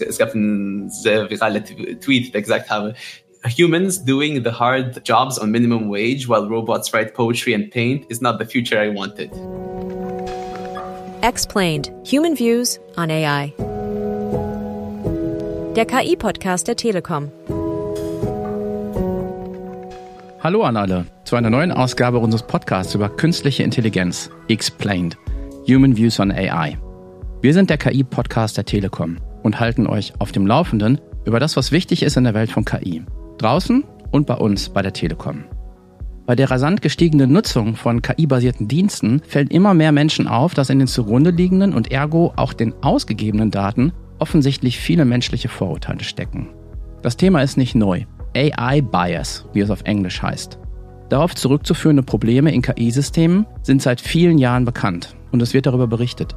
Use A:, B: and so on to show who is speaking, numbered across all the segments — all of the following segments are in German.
A: es, es gab einen sehr viralen Tweet, der gesagt habe, humans doing the hard jobs on minimum wage while robots write poetry and paint is not the future I wanted.
B: Explained. Human Views on AI. Der KI-Podcast der Telekom.
C: Hallo an alle zu einer neuen Ausgabe unseres Podcasts über künstliche Intelligenz, Explained. Human Views on AI. Wir sind der KI-Podcast der Telekom und halten euch auf dem Laufenden über das, was wichtig ist in der Welt von KI. Draußen und bei uns bei der Telekom. Bei der rasant gestiegenen Nutzung von KI-basierten Diensten fällt immer mehr Menschen auf, dass in den zugrunde liegenden und ergo auch den ausgegebenen Daten offensichtlich viele menschliche Vorurteile stecken. Das Thema ist nicht neu. AI Bias, wie es auf Englisch heißt. Darauf zurückzuführende Probleme in KI-Systemen sind seit vielen Jahren bekannt und es wird darüber berichtet.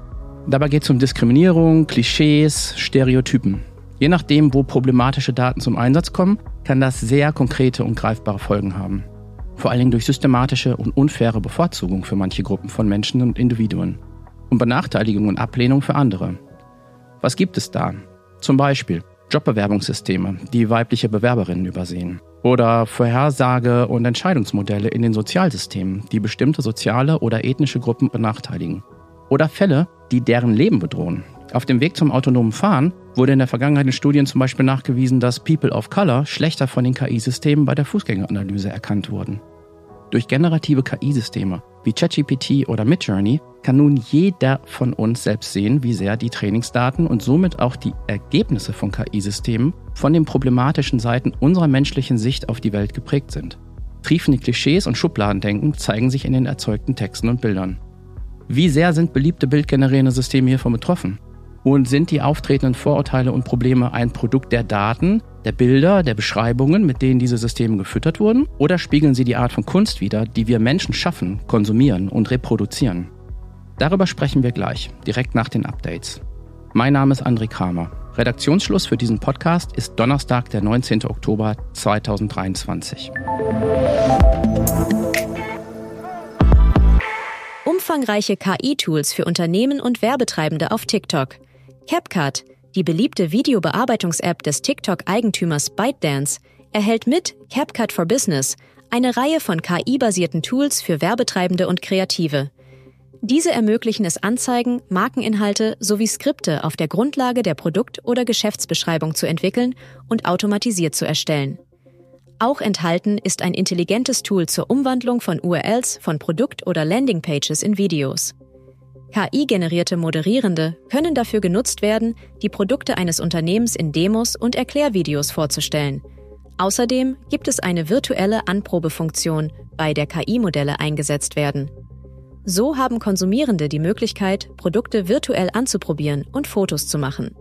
C: Dabei geht es um Diskriminierung, Klischees, Stereotypen. Je nachdem, wo problematische Daten zum Einsatz kommen, kann das sehr konkrete und greifbare Folgen haben. Vor allen Dingen durch systematische und unfaire Bevorzugung für manche Gruppen von Menschen und Individuen und Benachteiligung und Ablehnung für andere. Was gibt es da? Zum Beispiel Jobbewerbungssysteme, die weibliche Bewerberinnen übersehen. Oder Vorhersage- und Entscheidungsmodelle in den Sozialsystemen, die bestimmte soziale oder ethnische Gruppen benachteiligen. Oder Fälle, die deren Leben bedrohen, auf dem Weg zum autonomen Fahren wurde in der Vergangenheit in Studien zum Beispiel nachgewiesen, dass People of Color schlechter von den KI-Systemen bei der Fußgängeranalyse erkannt wurden. Durch generative KI-Systeme wie ChatGPT oder Midjourney kann nun jeder von uns selbst sehen, wie sehr die Trainingsdaten und somit auch die Ergebnisse von KI-Systemen von den problematischen Seiten unserer menschlichen Sicht auf die Welt geprägt sind. Triefende Klischees und Schubladendenken zeigen sich in den erzeugten Texten und Bildern. Wie sehr sind beliebte bildgenerierende Systeme hiervon betroffen? Und sind die auftretenden Vorurteile und Probleme ein Produkt der Daten, der Bilder, der Beschreibungen, mit denen diese Systeme gefüttert wurden? Oder spiegeln sie die Art von Kunst wider, die wir Menschen schaffen, konsumieren und reproduzieren? Darüber sprechen wir gleich, direkt nach den Updates. Mein Name ist André Kramer. Redaktionsschluss für diesen Podcast ist Donnerstag, der 19. Oktober 2023.
B: Umfangreiche KI-Tools für Unternehmen und Werbetreibende auf TikTok – CapCut, die beliebte Videobearbeitungs-App des TikTok-Eigentümers ByteDance, erhält mit CapCut for Business eine Reihe von KI-basierten Tools für Werbetreibende und Kreative. Diese ermöglichen es Anzeigen, Markeninhalte sowie Skripte auf der Grundlage der Produkt- oder Geschäftsbeschreibung zu entwickeln und automatisiert zu erstellen. Auch enthalten ist ein intelligentes Tool zur Umwandlung von URLs von Produkt- oder Landingpages in Videos. KI-generierte Moderierende können dafür genutzt werden, die Produkte eines Unternehmens in Demos und Erklärvideos vorzustellen. Außerdem gibt es eine virtuelle Anprobefunktion, bei der KI-Modelle eingesetzt werden. So haben Konsumierende die Möglichkeit, Produkte virtuell anzuprobieren und Fotos zu machen.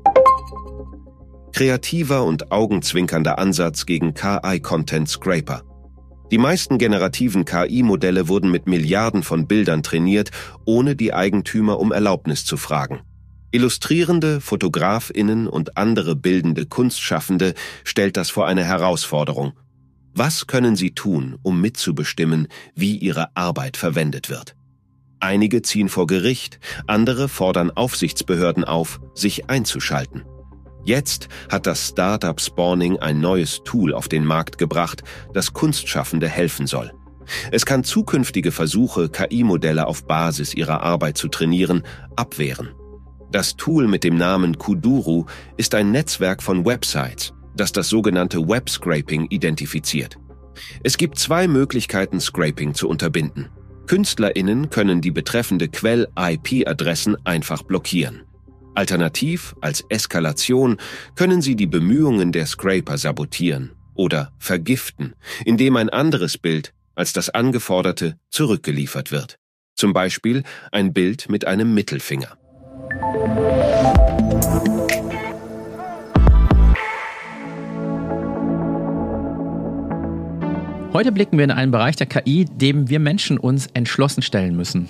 D: Kreativer und augenzwinkernder Ansatz gegen KI-Content Scraper. Die meisten generativen KI-Modelle wurden mit Milliarden von Bildern trainiert, ohne die Eigentümer um Erlaubnis zu fragen. Illustrierende, Fotografinnen und andere bildende Kunstschaffende stellt das vor eine Herausforderung. Was können sie tun, um mitzubestimmen, wie ihre Arbeit verwendet wird? Einige ziehen vor Gericht, andere fordern Aufsichtsbehörden auf, sich einzuschalten. Jetzt hat das Startup Spawning ein neues Tool auf den Markt gebracht, das Kunstschaffende helfen soll. Es kann zukünftige Versuche, KI-Modelle auf Basis ihrer Arbeit zu trainieren, abwehren. Das Tool mit dem Namen Kuduru ist ein Netzwerk von Websites, das das sogenannte Web Scraping identifiziert. Es gibt zwei Möglichkeiten, Scraping zu unterbinden. KünstlerInnen können die betreffende Quell-IP-Adressen einfach blockieren. Alternativ, als Eskalation, können sie die Bemühungen der Scraper sabotieren oder vergiften, indem ein anderes Bild als das angeforderte zurückgeliefert wird. Zum Beispiel ein Bild mit einem Mittelfinger.
C: Heute blicken wir in einen Bereich der KI, dem wir Menschen uns entschlossen stellen müssen.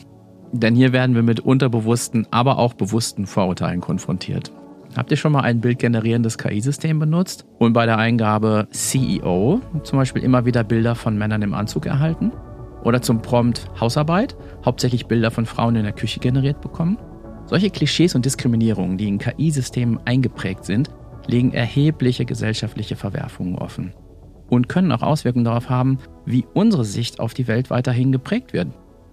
C: Denn hier werden wir mit unterbewussten, aber auch bewussten Vorurteilen konfrontiert. Habt ihr schon mal ein bildgenerierendes KI-System benutzt und bei der Eingabe CEO zum Beispiel immer wieder Bilder von Männern im Anzug erhalten? Oder zum Prompt Hausarbeit hauptsächlich Bilder von Frauen in der Küche generiert bekommen? Solche Klischees und Diskriminierungen, die in KI-Systemen eingeprägt sind, legen erhebliche gesellschaftliche Verwerfungen offen und können auch Auswirkungen darauf haben, wie unsere Sicht auf die Welt weiterhin geprägt wird.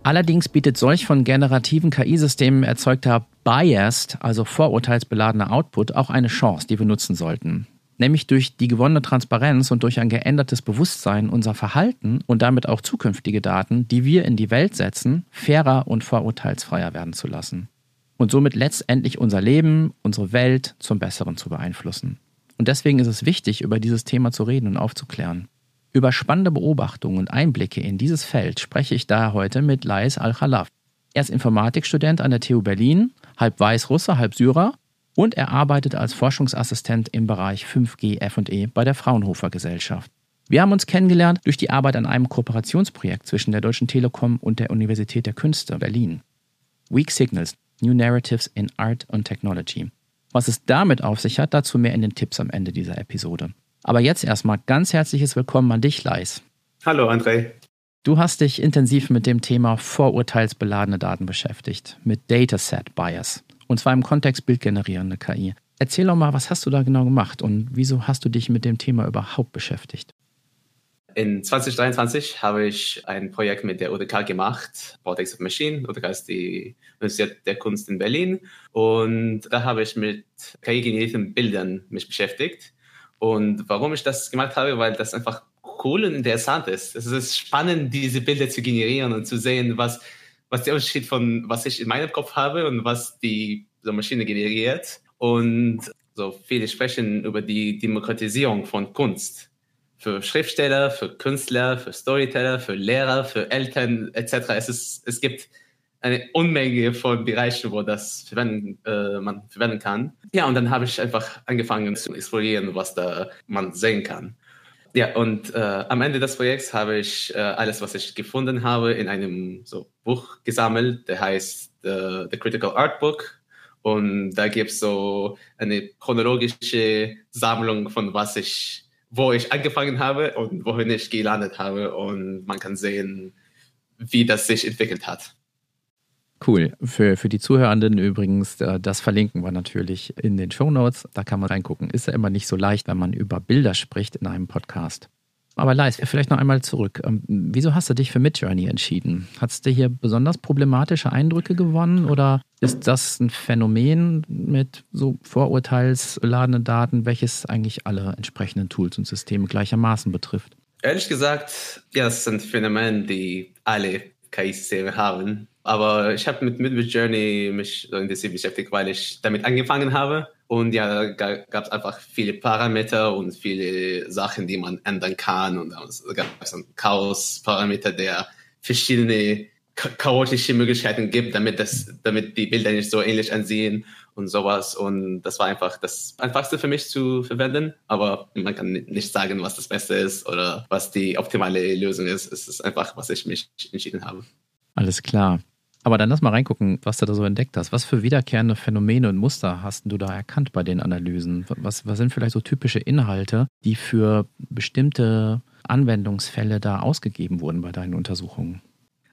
C: Allerdings bietet solch von generativen KI-Systemen erzeugter Biased, also vorurteilsbeladener Output, auch eine Chance, die wir nutzen sollten. Nämlich durch die gewonnene Transparenz und durch ein geändertes Bewusstsein unser Verhalten und damit auch zukünftige Daten, die wir in die Welt setzen, fairer und vorurteilsfreier werden zu lassen. Und somit letztendlich unser Leben, unsere Welt zum Besseren zu beeinflussen. Und deswegen ist es wichtig, über dieses Thema zu reden und aufzuklären. Über spannende Beobachtungen und Einblicke in dieses Feld spreche ich daher heute mit Lais Al-Khalaf. Er ist Informatikstudent an der TU Berlin, halb Weißrusse, halb Syrer und er arbeitet als Forschungsassistent im Bereich 5G FE bei der Fraunhofer Gesellschaft. Wir haben uns kennengelernt durch die Arbeit an einem Kooperationsprojekt zwischen der Deutschen Telekom und der Universität der Künste Berlin. Weak Signals, New Narratives in Art and Technology. Was es damit auf sich hat, dazu mehr in den Tipps am Ende dieser Episode. Aber jetzt erstmal ganz herzliches Willkommen an dich, Leis.
A: Hallo, André.
C: Du hast dich intensiv mit dem Thema vorurteilsbeladene Daten beschäftigt, mit Dataset Bias. Und zwar im Kontext bildgenerierende KI. Erzähl doch mal, was hast du da genau gemacht und wieso hast du dich mit dem Thema überhaupt beschäftigt?
A: In 2023 habe ich ein Projekt mit der UDK gemacht, Robotics of Machine. UDK ist die Universität der Kunst in Berlin. Und da habe ich mit KI-generierten Bildern mich beschäftigt. Und warum ich das gemacht habe, weil das einfach cool und interessant ist. Es ist spannend, diese Bilder zu generieren und zu sehen, was, was der Unterschied von was ich in meinem Kopf habe und was die so Maschine generiert. Und so viele sprechen über die Demokratisierung von Kunst für Schriftsteller, für Künstler, für Storyteller, für Lehrer, für Eltern etc. Es, ist, es gibt eine Unmenge von Bereichen, wo das verwenden, äh, man verwenden kann. Ja, und dann habe ich einfach angefangen zu explorieren, was da man sehen kann. Ja, und äh, am Ende des Projekts habe ich äh, alles, was ich gefunden habe, in einem so Buch gesammelt, der heißt äh, The Critical Art Book. Und da gibt es so eine chronologische Sammlung von was ich wo ich angefangen habe und wohin ich gelandet habe. Und man kann sehen, wie das sich entwickelt hat.
C: Cool. Für, für die Zuhörenden übrigens, äh, das verlinken wir natürlich in den Show Notes. Da kann man reingucken. Ist ja immer nicht so leicht, wenn man über Bilder spricht in einem Podcast. Aber Leis, vielleicht noch einmal zurück. Ähm, wieso hast du dich für Midjourney entschieden? Hast du hier besonders problematische Eindrücke gewonnen oder ist das ein Phänomen mit so vorurteilsladenen Daten, welches eigentlich alle entsprechenden Tools und Systeme gleichermaßen betrifft?
A: Ehrlich gesagt, ja, es sind Phänomene, die alle KI-Systeme haben. Aber ich habe mit Midjourney mich so intensiv beschäftigt, weil ich damit angefangen habe und ja, da gab es einfach viele Parameter und viele Sachen, die man ändern kann. Und da gab es einen Chaos-Parameter, der verschiedene chaotische Möglichkeiten gibt, damit, das, damit die Bilder nicht so ähnlich ansehen und sowas. Und das war einfach das Einfachste für mich zu verwenden. Aber man kann nicht sagen, was das Beste ist oder was die optimale Lösung ist. Es ist einfach, was ich mich entschieden habe.
C: Alles klar. Aber dann lass mal reingucken, was du da so entdeckt hast. Was für wiederkehrende Phänomene und Muster hast du da erkannt bei den Analysen? Was, was sind vielleicht so typische Inhalte, die für bestimmte Anwendungsfälle da ausgegeben wurden bei deinen Untersuchungen?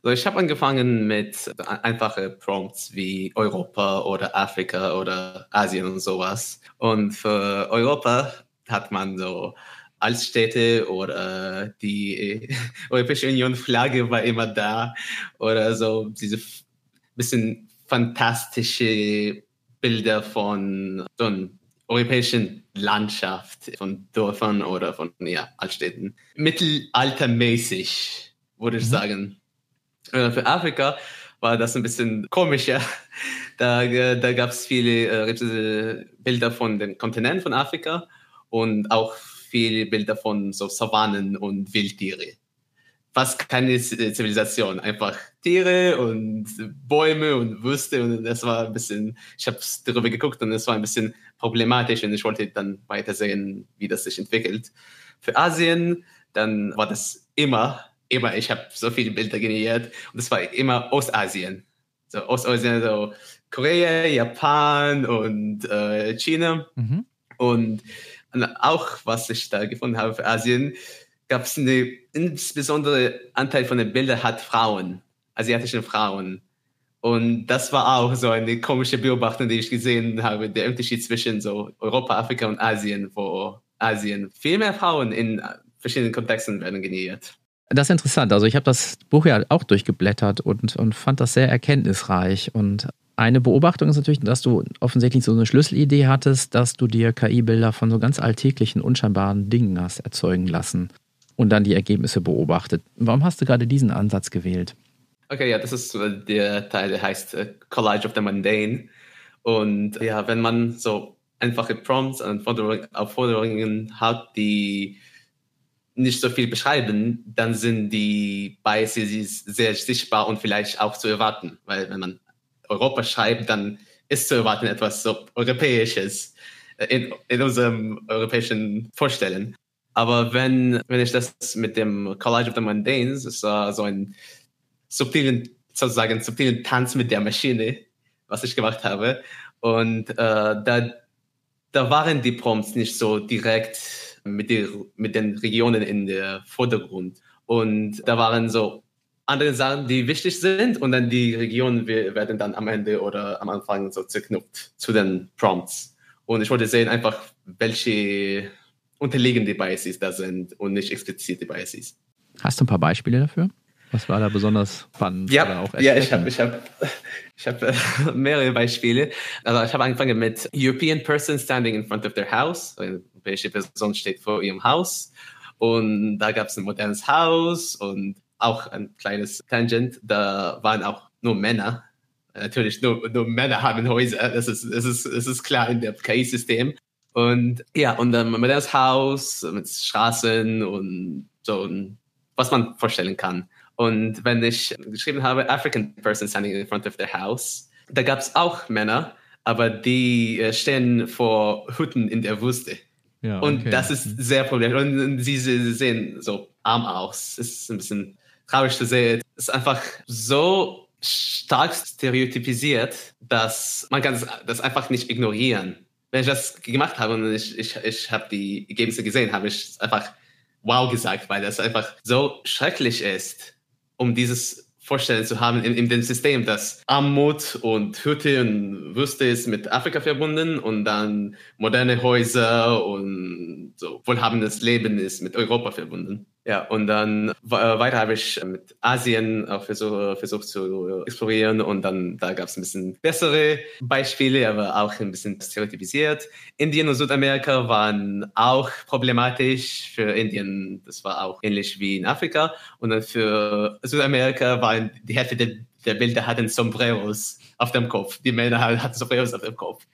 A: Also ich habe angefangen mit einfache Prompts wie Europa oder Afrika oder Asien und sowas. Und für Europa hat man so Altstädte oder die Europäische Union Flagge war immer da oder so diese bisschen fantastische Bilder von so einer europäischen Landschaft, von Dörfern oder von ja, Altstädten. Mittelaltermäßig, würde ich mhm. sagen. Äh, für Afrika war das ein bisschen komischer. Da, da gab es viele äh, Bilder von dem Kontinent von Afrika und auch viele Bilder von so Savannen und Wildtiere. Fast keine Zivilisation, einfach Tiere und Bäume und Wüste und das war ein bisschen, ich habe darüber geguckt und es war ein bisschen problematisch und ich wollte dann weiter sehen, wie das sich entwickelt. Für Asien, dann war das immer, immer, ich habe so viele Bilder generiert und es war immer Ostasien. So Ostasien, so Korea, Japan und äh, China. Mhm. Und und auch was ich da gefunden habe für Asien, gab es eine insbesondere Anteil von den Bildern hat Frauen, asiatische Frauen. Und das war auch so eine komische Beobachtung, die ich gesehen habe, der Unterschied zwischen so Europa, Afrika und Asien, wo Asien viel mehr Frauen in verschiedenen Kontexten werden generiert.
C: Das ist interessant. Also ich habe das Buch ja auch durchgeblättert und, und fand das sehr erkenntnisreich. Und eine Beobachtung ist natürlich, dass du offensichtlich so eine Schlüsselidee hattest, dass du dir KI-Bilder von so ganz alltäglichen, unscheinbaren Dingen hast erzeugen lassen und dann die Ergebnisse beobachtet. Warum hast du gerade diesen Ansatz gewählt?
A: Okay, ja, das ist der Teil, der heißt uh, Collage of the Mundane. Und ja, wenn man so einfache Prompts und Aufforderungen hat, die nicht so viel beschreiben, dann sind die Biases sehr sichtbar und vielleicht auch zu erwarten. Weil wenn man Europa schreibt, dann ist zu erwarten etwas so Europäisches äh, in, in unserem europäischen Vorstellen. Aber wenn, wenn ich das mit dem Collage of the Mundanes, ist uh, so ein subtilen, sozusagen subtilen Tanz mit der Maschine, was ich gemacht habe. Und äh, da, da waren die Prompts nicht so direkt mit, die, mit den Regionen in der Vordergrund. Und da waren so andere Sachen, die wichtig sind und dann die Regionen werden dann am Ende oder am Anfang so zerknüpft zu den Prompts. Und ich wollte sehen einfach, welche unterliegende Biases da sind und nicht explizite Biases.
C: Hast du ein paar Beispiele dafür? Was war da besonders spannend?
A: Ja, ja ich habe ich hab, ich hab, äh, mehrere Beispiele. Also ich habe angefangen mit European person standing in front of their house. Eine europäische Person steht vor ihrem Haus. Und da gab es ein modernes Haus und auch ein kleines Tangent. Da waren auch nur Männer. Natürlich, nur, nur Männer haben Häuser. Das ist, das ist, das ist klar in dem KI-System. Und ja, und ein modernes Haus mit Straßen und so, was man vorstellen kann. Und wenn ich geschrieben habe, African person standing in front of their house, da gab es auch Männer, aber die äh, stehen vor Hütten in der Wüste. Ja, okay. Und das ist sehr problematisch. Und sie sehen so arm aus. Es ist ein bisschen traurig zu sehen. Es ist einfach so stark stereotypisiert, dass man kann das einfach nicht ignorieren. Wenn ich das gemacht habe und ich, ich, ich habe die Ergebnisse gesehen, habe ich einfach wow gesagt, weil das einfach so schrecklich ist um dieses Vorstellen zu haben in, in dem System, dass Armut und Hütte und Wüste ist mit Afrika verbunden und dann moderne Häuser und so wohlhabendes Leben ist mit Europa verbunden. Ja, und dann äh, weiter habe ich mit Asien auch versuch, versucht zu explorieren und dann da gab es ein bisschen bessere Beispiele, aber auch ein bisschen stereotypisiert. Indien und Südamerika waren auch problematisch. Für Indien, das war auch ähnlich wie in Afrika. Und dann für Südamerika waren die Hälfte der, der Bilder hatten Sombreros auf dem Kopf. Die Männer hatten Sombreros auf dem Kopf.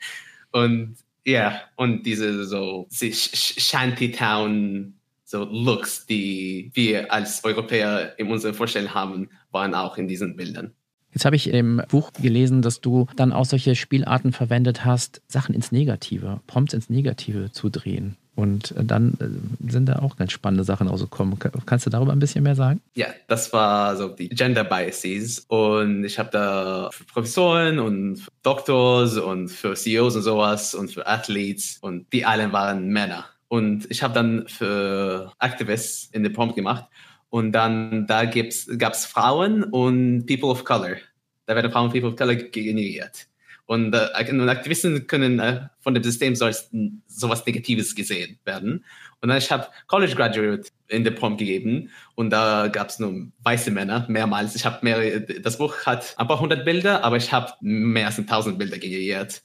A: Und ja, und diese so Shantytown so Looks, die wir als Europäer in unserer Vorstellung haben, waren auch in diesen Bildern.
C: Jetzt habe ich im Buch gelesen, dass du dann auch solche Spielarten verwendet hast, Sachen ins Negative, Prompts ins Negative zu drehen. Und dann äh, sind da auch ganz spannende Sachen rausgekommen. Kannst du darüber ein bisschen mehr sagen?
A: Ja, das war so die Gender Biases. Und ich habe da für Professoren und für Doktors und für CEOs und sowas und für Athletes und die alle waren Männer. Und ich habe dann für Activists in den Prompt gemacht. Und dann da gab es Frauen und People of Color. Da werden Frauen und People of Color generiert. Und, äh, und Aktivisten können äh, von dem System so als sowas Negatives gesehen werden. Und dann ich habe College Graduate in den Prompt gegeben und da gab es nur weiße Männer mehrmals. Ich habe mehrere, das Buch hat ein paar hundert Bilder, aber ich habe mehr als tausend Bilder generiert.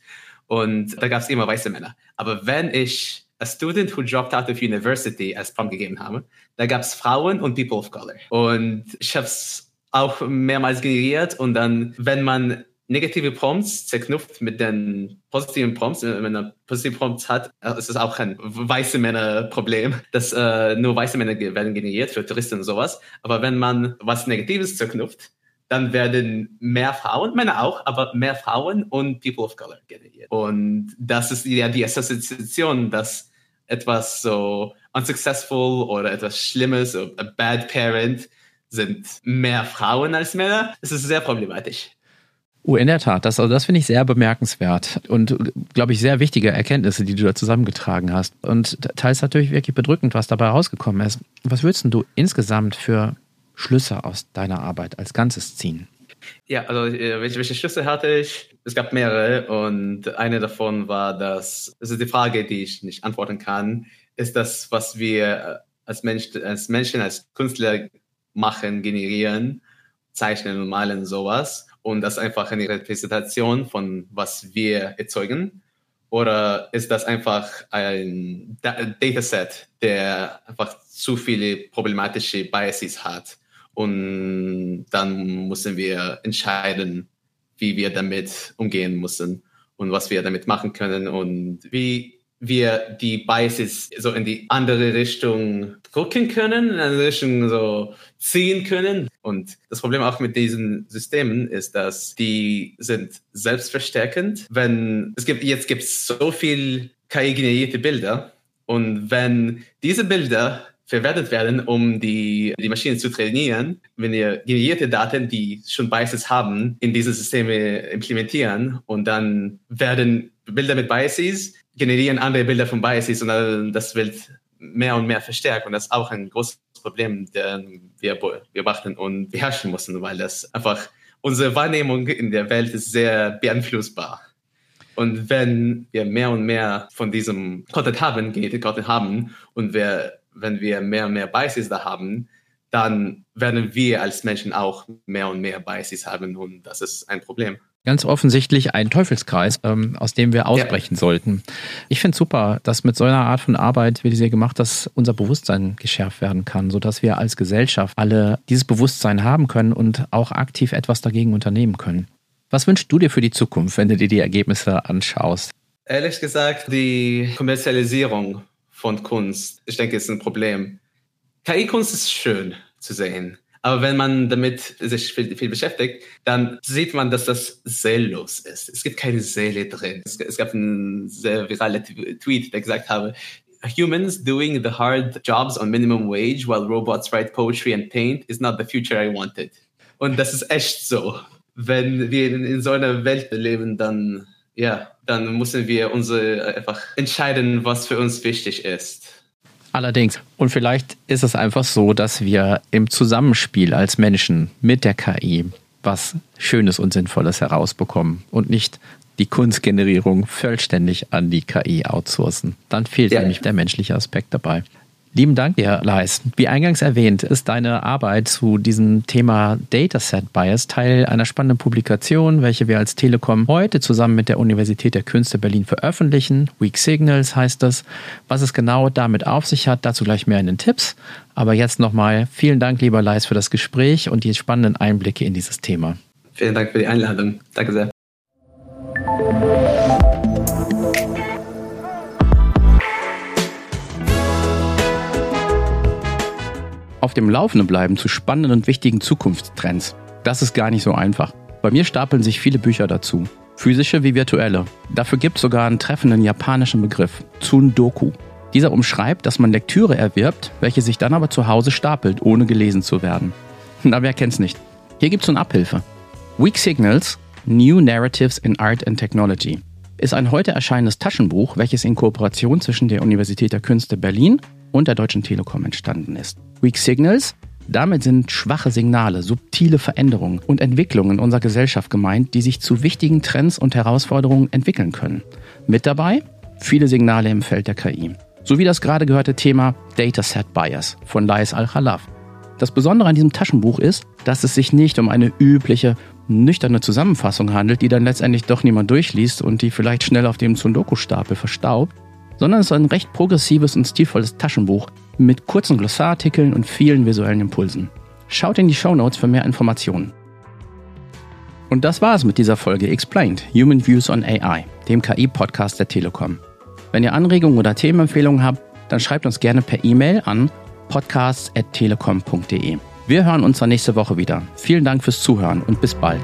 A: Und da gab es immer weiße Männer. Aber wenn ich a student who dropped out of university als Prompt gegeben habe. Da gab es Frauen und People of Color. Und ich habe es auch mehrmals generiert und dann, wenn man negative Prompts zerknüpft mit den positiven Prompts, wenn man positive Prompts hat, äh, ist es auch ein weiße Männer-Problem, dass äh, nur weiße Männer werden generiert für Touristen und sowas. Aber wenn man was Negatives zerknüpft, dann werden mehr Frauen, Männer auch, aber mehr Frauen und People of Color generiert. Und das ist ja die Assoziation, dass etwas so unsuccessful oder etwas Schlimmes, a bad parent, sind mehr Frauen als Männer. Es ist sehr problematisch.
C: Oh, in der Tat. Das, also das finde ich sehr bemerkenswert und, glaube ich, sehr wichtige Erkenntnisse, die du da zusammengetragen hast. Und teils natürlich wirklich bedrückend, was dabei rausgekommen ist. Was würdest du insgesamt für Schlüsse aus deiner Arbeit als Ganzes ziehen?
A: Ja, also äh, welche, welche Schlüsse hatte ich? Es gab mehrere und eine davon war, dass, das ist die Frage, die ich nicht antworten kann, ist das, was wir als, Mensch, als Menschen, als Künstler machen, generieren, zeichnen und malen sowas und das einfach eine Repräsentation von was wir erzeugen oder ist das einfach ein Dataset, der einfach zu viele problematische Biases hat? Und dann müssen wir entscheiden, wie wir damit umgehen müssen und was wir damit machen können und wie wir die Biases so in die andere Richtung drücken können, in eine Richtung so ziehen können. Und das Problem auch mit diesen Systemen ist, dass die sind selbstverstärkend. Wenn es gibt, jetzt gibt es so viel KI-generierte Bilder und wenn diese Bilder verwertet werden, um die, die Maschine zu trainieren, wenn wir generierte Daten, die schon Biases haben, in diese Systeme implementieren und dann werden Bilder mit Biases generieren andere Bilder von Biases und das wird mehr und mehr verstärkt und das ist auch ein großes Problem, das wir beobachten und beherrschen müssen, weil das einfach unsere Wahrnehmung in der Welt ist sehr beeinflussbar. Und wenn wir mehr und mehr von diesem Content haben, Genetic Content haben und wir, wenn wir mehr und mehr Biases da haben, dann werden wir als Menschen auch mehr und mehr Biases haben und das ist ein Problem
C: ganz offensichtlich ein Teufelskreis, ähm, aus dem wir ausbrechen ja. sollten. Ich finde super, dass mit so einer Art von Arbeit, wie sie gemacht hast, unser Bewusstsein geschärft werden kann, sodass wir als Gesellschaft alle dieses Bewusstsein haben können und auch aktiv etwas dagegen unternehmen können. Was wünschst du dir für die Zukunft, wenn du dir die Ergebnisse anschaust?
A: Ehrlich gesagt, die Kommerzialisierung von Kunst, ich denke, ist ein Problem. KI-Kunst ist schön zu sehen. Aber wenn man damit sich viel, viel, beschäftigt, dann sieht man, dass das seellos ist. Es gibt keine Seele drin. Es, es gab einen sehr viralen Tweet, der gesagt habe, Humans doing the hard jobs on minimum wage while robots write poetry and paint is not the future I wanted. Und das ist echt so. Wenn wir in, in so einer Welt leben, dann, ja, dann müssen wir unsere einfach entscheiden, was für uns wichtig ist.
C: Allerdings. Und vielleicht ist es einfach so, dass wir im Zusammenspiel als Menschen mit der KI was Schönes und Sinnvolles herausbekommen und nicht die Kunstgenerierung vollständig an die KI outsourcen. Dann fehlt ja. nämlich der menschliche Aspekt dabei. Lieben Dank dir, Leis. Wie eingangs erwähnt, ist deine Arbeit zu diesem Thema Dataset Bias Teil einer spannenden Publikation, welche wir als Telekom heute zusammen mit der Universität der Künste Berlin veröffentlichen. Weak Signals heißt das. Was es genau damit auf sich hat, dazu gleich mehr in den Tipps. Aber jetzt nochmal vielen Dank, lieber Leis, für das Gespräch und die spannenden Einblicke in dieses Thema.
A: Vielen Dank für die Einladung. Danke sehr.
C: Auf dem Laufenden bleiben zu spannenden und wichtigen Zukunftstrends. Das ist gar nicht so einfach. Bei mir stapeln sich viele Bücher dazu. Physische wie virtuelle. Dafür gibt es sogar einen treffenden japanischen Begriff, Tsundoku. Dieser umschreibt, dass man Lektüre erwirbt, welche sich dann aber zu Hause stapelt, ohne gelesen zu werden. Na, wer kennt's nicht? Hier gibt's eine Abhilfe. Weak Signals, New Narratives in Art and Technology ist ein heute erscheinendes Taschenbuch, welches in Kooperation zwischen der Universität der Künste Berlin und der Deutschen Telekom entstanden ist. Weak Signals damit sind schwache Signale, subtile Veränderungen und Entwicklungen in unserer Gesellschaft gemeint, die sich zu wichtigen Trends und Herausforderungen entwickeln können. Mit dabei viele Signale im Feld der KI. Sowie das gerade gehörte Thema Dataset Bias von Lais Al-Khalaf. Das Besondere an diesem Taschenbuch ist, dass es sich nicht um eine übliche, nüchterne Zusammenfassung handelt, die dann letztendlich doch niemand durchliest und die vielleicht schnell auf dem Sundoku-Stapel verstaubt, sondern es ist ein recht progressives und stilvolles Taschenbuch mit kurzen Glossarartikeln und vielen visuellen Impulsen. Schaut in die Show Notes für mehr Informationen. Und das war es mit dieser Folge Explained, Human Views on AI, dem KI-Podcast der Telekom. Wenn ihr Anregungen oder Themenempfehlungen habt, dann schreibt uns gerne per E-Mail an podcasts.telekom.de. Wir hören uns dann nächste Woche wieder. Vielen Dank fürs Zuhören und bis bald.